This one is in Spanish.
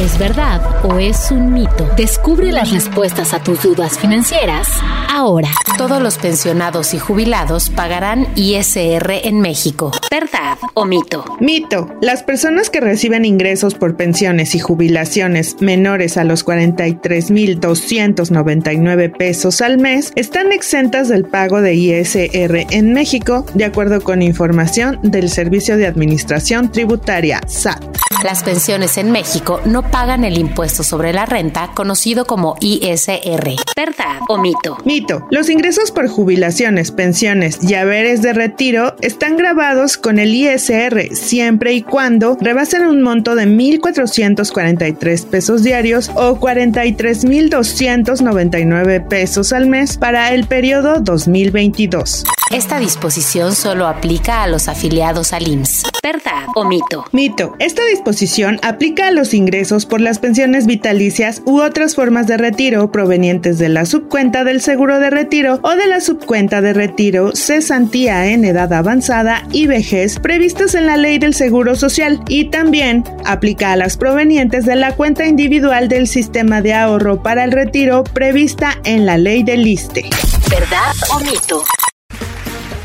¿Es verdad o es un mito? Descubre las respuestas a tus dudas financieras ahora. Todos los pensionados y jubilados pagarán ISR en México. ¿Verdad o mito? Mito. Las personas que reciben ingresos por pensiones y jubilaciones menores a los 43.299 pesos al mes están exentas del pago de ISR en México, de acuerdo con información del Servicio de Administración Tributaria, SAT. Las pensiones en México no pagan el impuesto sobre la renta conocido como ISR. ¿Verdad o mito? Mito. Los ingresos por jubilaciones, pensiones y haberes de retiro están grabados con el ISR siempre y cuando rebasen un monto de 1.443 pesos diarios o 43.299 pesos al mes para el periodo 2022. Esta disposición solo aplica a los afiliados al IMSS. ¿Verdad o mito? Mito. Esta disposición aplica a los ingresos por las pensiones vitalicias u otras formas de retiro provenientes de la subcuenta del seguro de retiro o de la subcuenta de retiro cesantía en edad avanzada y vejez previstas en la ley del seguro social y también aplica a las provenientes de la cuenta individual del sistema de ahorro para el retiro prevista en la ley del ISTE. ¿Verdad o mito?